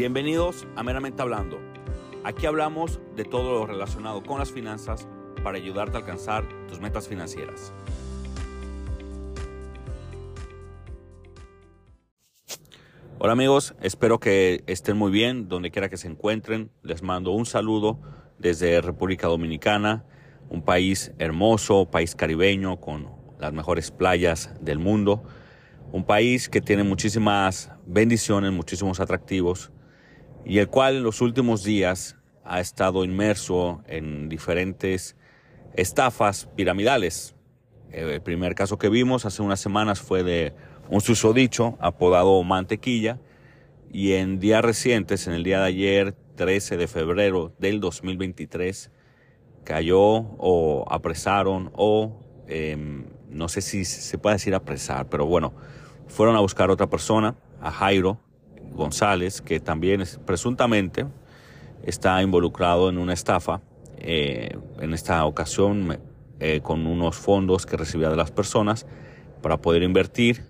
Bienvenidos a Meramente Hablando. Aquí hablamos de todo lo relacionado con las finanzas para ayudarte a alcanzar tus metas financieras. Hola amigos, espero que estén muy bien donde quiera que se encuentren. Les mando un saludo desde República Dominicana, un país hermoso, país caribeño con las mejores playas del mundo, un país que tiene muchísimas bendiciones, muchísimos atractivos y el cual en los últimos días ha estado inmerso en diferentes estafas piramidales. El primer caso que vimos hace unas semanas fue de un susodicho apodado Mantequilla y en días recientes, en el día de ayer, 13 de febrero del 2023, cayó o apresaron o em, no sé si se puede decir apresar, pero bueno, fueron a buscar a otra persona, a Jairo, González, que también presuntamente está involucrado en una estafa, eh, en esta ocasión eh, con unos fondos que recibía de las personas para poder invertir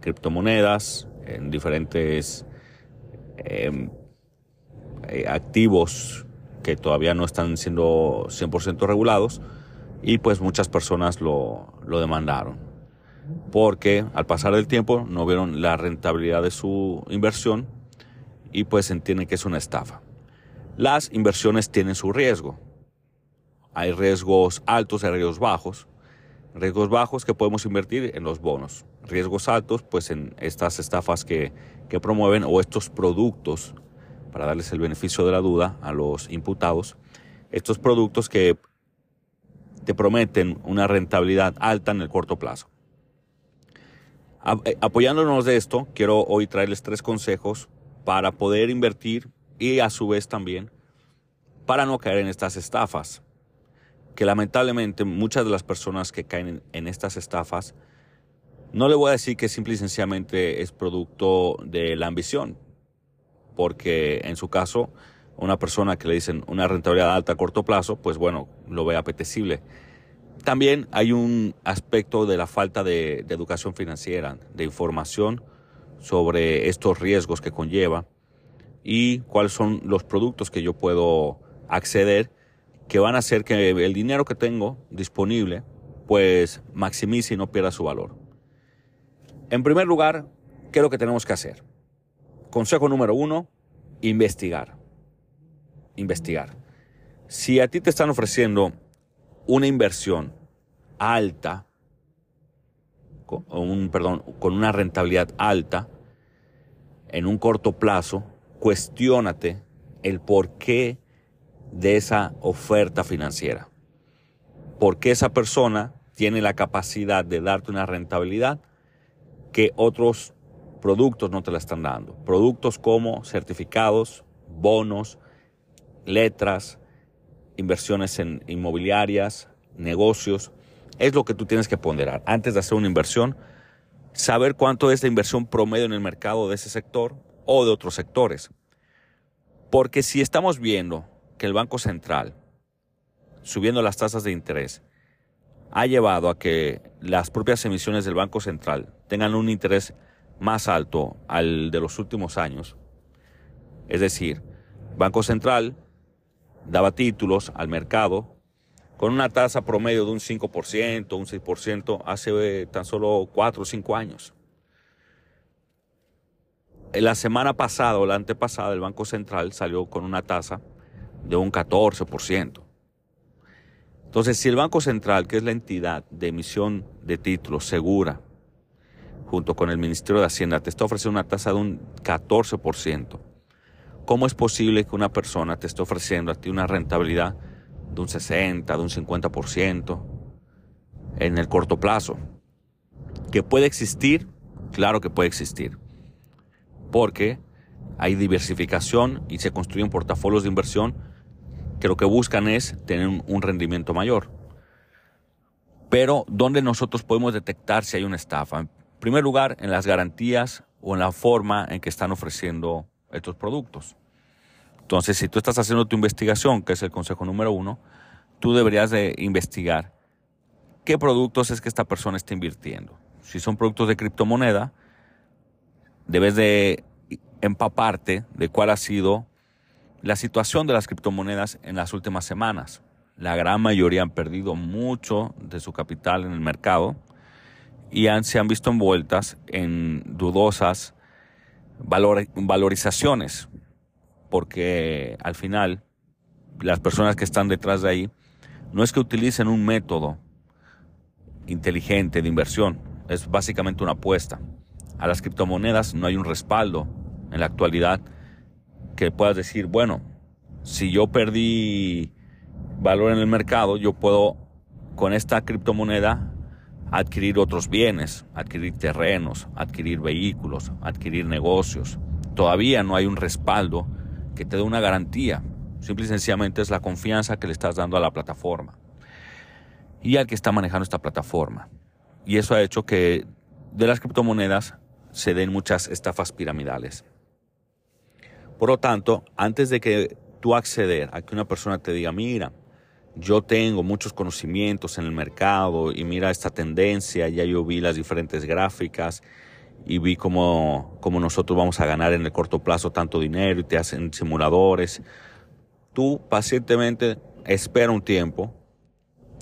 criptomonedas en diferentes em, eh, activos que todavía no están siendo 100% regulados y pues muchas personas lo, lo demandaron porque al pasar del tiempo no vieron la rentabilidad de su inversión y pues entienden que es una estafa. Las inversiones tienen su riesgo. Hay riesgos altos y riesgos bajos. Riesgos bajos que podemos invertir en los bonos. Riesgos altos pues en estas estafas que, que promueven o estos productos para darles el beneficio de la duda a los imputados. Estos productos que te prometen una rentabilidad alta en el corto plazo. Eh, apoyándonos de esto, quiero hoy traerles tres consejos para poder invertir y a su vez también para no caer en estas estafas. Que lamentablemente muchas de las personas que caen en estas estafas, no le voy a decir que simple y sencillamente es producto de la ambición, porque en su caso, una persona que le dicen una rentabilidad alta a corto plazo, pues bueno, lo ve apetecible también hay un aspecto de la falta de, educación financiera, de información sobre estos riesgos que conlleva y cuáles son los productos que yo puedo acceder que van a hacer que el dinero que tengo disponible pues maximice y no pierda su valor. En primer lugar, ¿qué es lo que tenemos que hacer? Consejo número uno, investigar. Investigar. Si a ti te están ofreciendo una inversión alta, con, un, perdón, con una rentabilidad alta, en un corto plazo, cuestiónate el porqué de esa oferta financiera. ¿Por qué esa persona tiene la capacidad de darte una rentabilidad que otros productos no te la están dando? Productos como certificados, bonos, letras, inversiones en inmobiliarias, negocios, es lo que tú tienes que ponderar. Antes de hacer una inversión, saber cuánto es la inversión promedio en el mercado de ese sector o de otros sectores. Porque si estamos viendo que el Banco Central, subiendo las tasas de interés, ha llevado a que las propias emisiones del Banco Central tengan un interés más alto al de los últimos años, es decir, Banco Central daba títulos al mercado con una tasa promedio de un 5%, un 6% hace eh, tan solo 4 o 5 años. En la semana pasada o la antepasada el Banco Central salió con una tasa de un 14%. Entonces, si el Banco Central, que es la entidad de emisión de títulos segura, junto con el Ministerio de Hacienda, te está ofreciendo una tasa de un 14%, ¿Cómo es posible que una persona te esté ofreciendo a ti una rentabilidad de un 60, de un 50% en el corto plazo? ¿Que puede existir? Claro que puede existir. Porque hay diversificación y se construyen portafolios de inversión que lo que buscan es tener un rendimiento mayor. Pero, ¿dónde nosotros podemos detectar si hay una estafa? En primer lugar, en las garantías o en la forma en que están ofreciendo estos productos. Entonces, si tú estás haciendo tu investigación, que es el consejo número uno, tú deberías de investigar qué productos es que esta persona está invirtiendo. Si son productos de criptomoneda, debes de empaparte de cuál ha sido la situación de las criptomonedas en las últimas semanas. La gran mayoría han perdido mucho de su capital en el mercado y se han visto envueltas en dudosas valorizaciones, porque al final las personas que están detrás de ahí no es que utilicen un método inteligente de inversión, es básicamente una apuesta. A las criptomonedas no hay un respaldo en la actualidad que puedas decir, bueno, si yo perdí valor en el mercado, yo puedo con esta criptomoneda adquirir otros bienes, adquirir terrenos, adquirir vehículos, adquirir negocios. Todavía no hay un respaldo que te dé una garantía. Simple y sencillamente es la confianza que le estás dando a la plataforma y al que está manejando esta plataforma. Y eso ha hecho que de las criptomonedas se den muchas estafas piramidales. Por lo tanto, antes de que tú acceder a que una persona te diga, mira, yo tengo muchos conocimientos en el mercado y mira esta tendencia, ya yo vi las diferentes gráficas y vi cómo, cómo nosotros vamos a ganar en el corto plazo tanto dinero y te hacen simuladores. Tú pacientemente espera un tiempo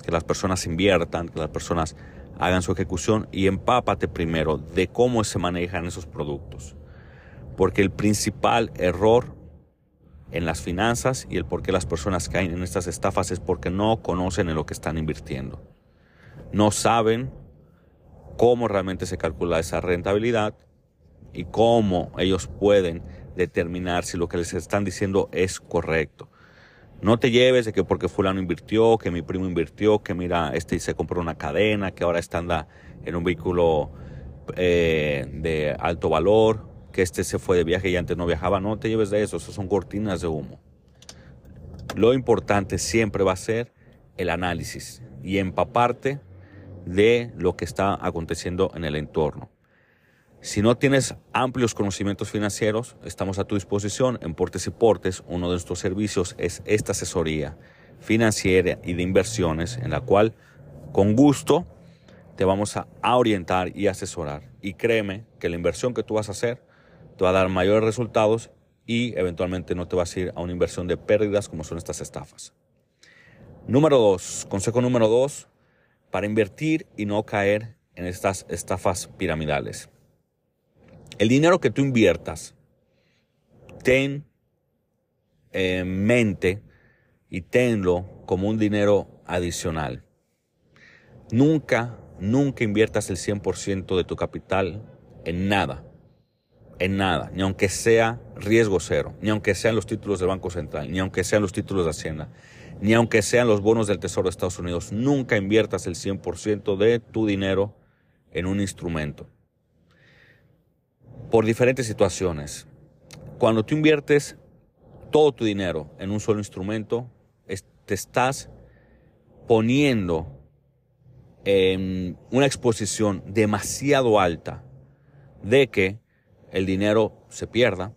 que las personas inviertan, que las personas hagan su ejecución y empápate primero de cómo se manejan esos productos. Porque el principal error en las finanzas y el por qué las personas caen en estas estafas es porque no conocen en lo que están invirtiendo. No saben cómo realmente se calcula esa rentabilidad y cómo ellos pueden determinar si lo que les están diciendo es correcto. No te lleves de que porque fulano invirtió, que mi primo invirtió, que mira, este se compró una cadena, que ahora está en un vehículo eh, de alto valor, que este se fue de viaje y antes no viajaba. No te lleves de eso, eso son cortinas de humo. Lo importante siempre va a ser el análisis y empaparte de lo que está aconteciendo en el entorno. Si no tienes amplios conocimientos financieros, estamos a tu disposición en Portes y Portes. Uno de nuestros servicios es esta asesoría financiera y de inversiones en la cual con gusto te vamos a orientar y asesorar. Y créeme que la inversión que tú vas a hacer te va a dar mayores resultados y eventualmente no te vas a ir a una inversión de pérdidas como son estas estafas. Número dos, consejo número dos, para invertir y no caer en estas estafas piramidales. El dinero que tú inviertas, ten en mente y tenlo como un dinero adicional. Nunca, nunca inviertas el 100% de tu capital en nada en nada, ni aunque sea riesgo cero, ni aunque sean los títulos del Banco Central, ni aunque sean los títulos de Hacienda, ni aunque sean los bonos del Tesoro de Estados Unidos, nunca inviertas el 100% de tu dinero en un instrumento. Por diferentes situaciones. Cuando tú inviertes todo tu dinero en un solo instrumento, te estás poniendo en una exposición demasiado alta de que el dinero se pierda,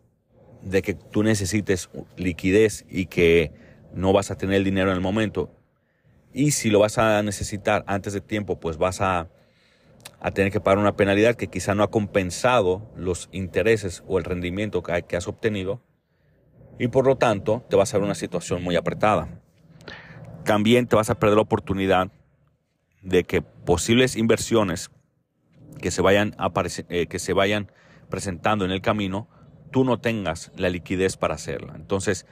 de que tú necesites liquidez y que no vas a tener el dinero en el momento. Y si lo vas a necesitar antes de tiempo, pues vas a, tener que pagar una penalidad que quizá no ha compensado los intereses o el rendimiento que, que has obtenido. Y por lo tanto, te vas a ver una situación muy apretada. También te vas a perder la oportunidad de que posibles inversiones que se vayan, a eh, que se vayan presentando en el camino, tú no tengas la liquidez para hacerla. Entonces,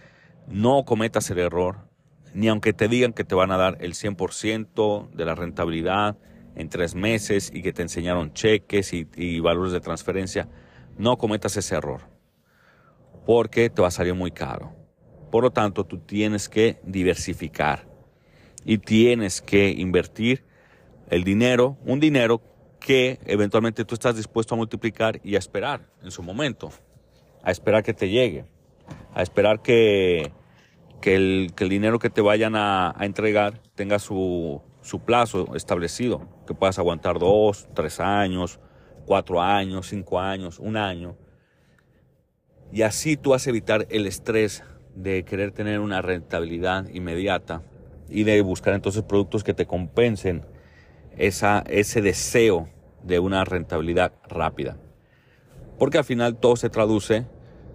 no cometas el error, ni aunque te digan que te van a dar el 100% de la rentabilidad en tres meses y que te enseñaron cheques y, y valores de transferencia, no cometas ese error, porque te va a salir muy caro. Por lo tanto, tú tienes que diversificar y tienes que invertir el dinero, un dinero que eventualmente tú estás dispuesto a multiplicar y a esperar en su momento, a esperar que te llegue, a esperar que, que, el, dinero que te vayan a, entregar tenga su, su plazo establecido, que puedas aguantar dos, tres años, cuatro años, cinco años, un año. Y así tú vas a evitar el estrés de querer tener una rentabilidad inmediata y de buscar entonces productos que te compensen esa, ese deseo de una rentabilidad rápida. Porque al final todo se traduce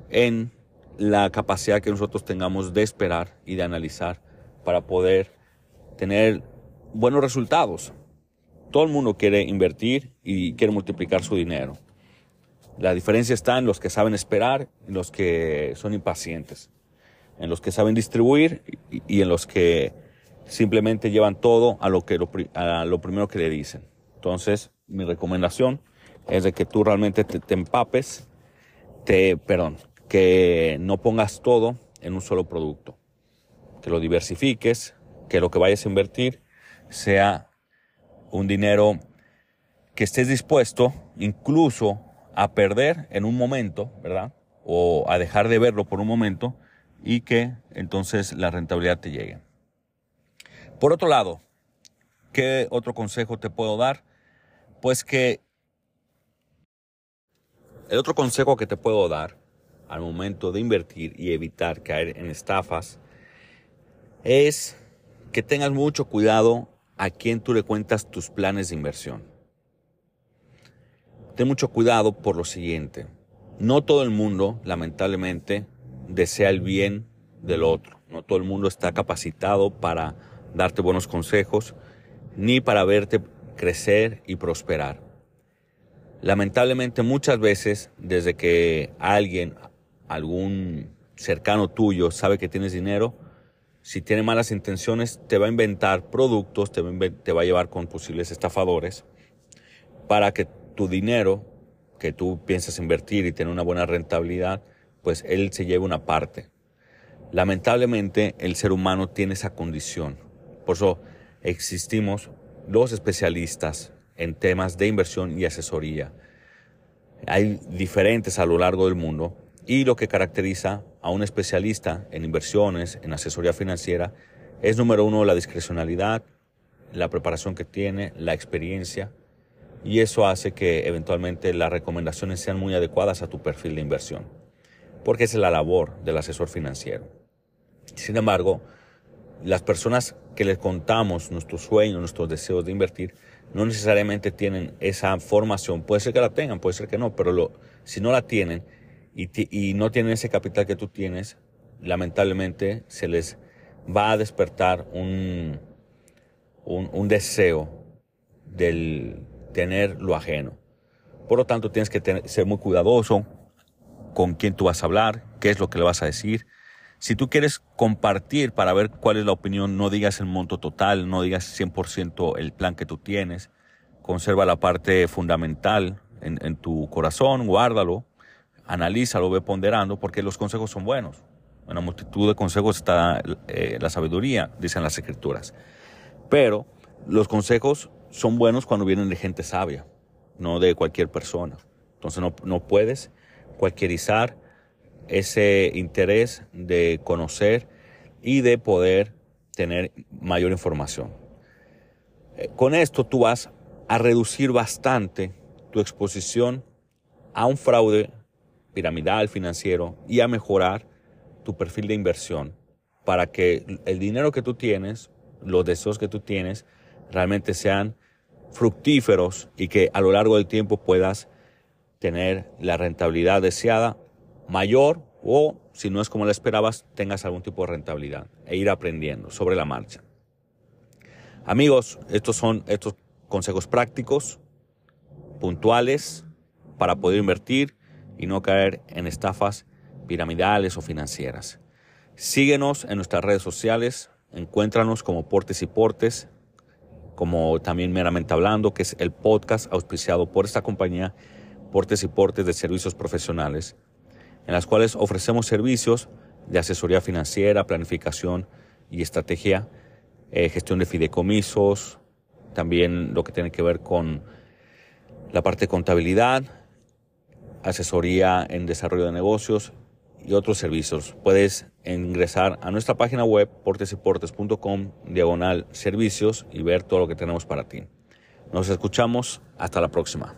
en la capacidad que nosotros tengamos de esperar y de analizar para poder tener buenos resultados. Todo el mundo quiere invertir y quiere multiplicar su dinero. La diferencia está en los que saben esperar y los que son impacientes, en los que saben distribuir y, en los que simplemente llevan todo a lo, que a lo primero que le dicen. Entonces, mi recomendación es de que tú realmente te, te empapes, te, perdón, que no pongas todo en un solo producto, que lo diversifiques, que lo que vayas a invertir sea un dinero que estés dispuesto incluso a perder en un momento, ¿verdad? O a dejar de verlo por un momento y que entonces la rentabilidad te llegue. Por otro lado, ¿qué otro consejo te puedo dar? Pues que el otro consejo que te puedo dar al momento de invertir y evitar caer en estafas es que tengas mucho cuidado a quién tú le cuentas tus planes de inversión. Ten mucho cuidado por lo siguiente. No todo el mundo, lamentablemente, desea el bien del otro. No todo el mundo está capacitado para darte buenos consejos ni para verte crecer y prosperar. Lamentablemente muchas veces desde que alguien, algún cercano tuyo sabe que tienes dinero, si tiene malas intenciones te va a inventar productos, te va a, te va a llevar con posibles estafadores para que tu dinero que tú piensas invertir y tener una buena rentabilidad, pues él se lleva una parte. Lamentablemente el ser humano tiene esa condición. Por eso existimos los especialistas en temas de inversión y asesoría. Hay diferentes a lo largo del mundo y lo que caracteriza a un especialista en inversiones, en asesoría financiera, es número uno la discrecionalidad, la preparación que tiene, la experiencia y eso hace que eventualmente las recomendaciones sean muy adecuadas a tu perfil de inversión, porque es la labor del asesor financiero. Sin embargo, las personas que les contamos nuestros sueños, nuestros deseos de invertir, no necesariamente tienen esa formación. Puede ser que la tengan, puede ser que no, pero si no la tienen y, no tienen ese capital que tú tienes, lamentablemente se les va a despertar un, un, un deseo del, tener lo ajeno. Por lo tanto, tienes que ser muy cuidadoso con quién tú vas a hablar, qué es lo que le vas a decir. Si tú quieres compartir para ver cuál es la opinión, no digas el monto total, no digas 100% el plan que tú tienes. Conserva la parte fundamental en, tu corazón, guárdalo, analízalo, ve ponderando, porque los consejos son buenos. En la multitud de consejos está eh, la sabiduría, dicen las escrituras. Pero los consejos son buenos cuando vienen de gente sabia, no de cualquier persona. Entonces no, no puedes cualquierizar ese interés de conocer y de poder tener mayor información. Eh, con esto tú vas a reducir bastante tu exposición a un fraude piramidal financiero y a mejorar tu perfil de inversión para que el dinero que tú tienes, los deseos que tú tienes, realmente sean fructíferos y que a lo largo del tiempo puedas tener la rentabilidad deseada mayor o si no es como la esperabas, tengas algún tipo de rentabilidad e ir aprendiendo sobre la marcha. Amigos, estos son estos consejos prácticos, puntuales, para poder invertir y no caer en estafas piramidales o financieras. Síguenos en nuestras redes sociales, encuéntranos como Portes y Portes como también meramente hablando, que es el podcast auspiciado por esta compañía Portes y Portes de Servicios Profesionales, en las cuales ofrecemos servicios de asesoría financiera, planificación y estrategia, eh, gestión de fideicomisos, también lo que tiene que ver con la parte de contabilidad, asesoría en desarrollo de negocios y otros servicios. Puedes ingresar a nuestra página web portesyportes.com diagonal servicios y ver todo lo que tenemos para ti. Nos escuchamos. Hasta la próxima.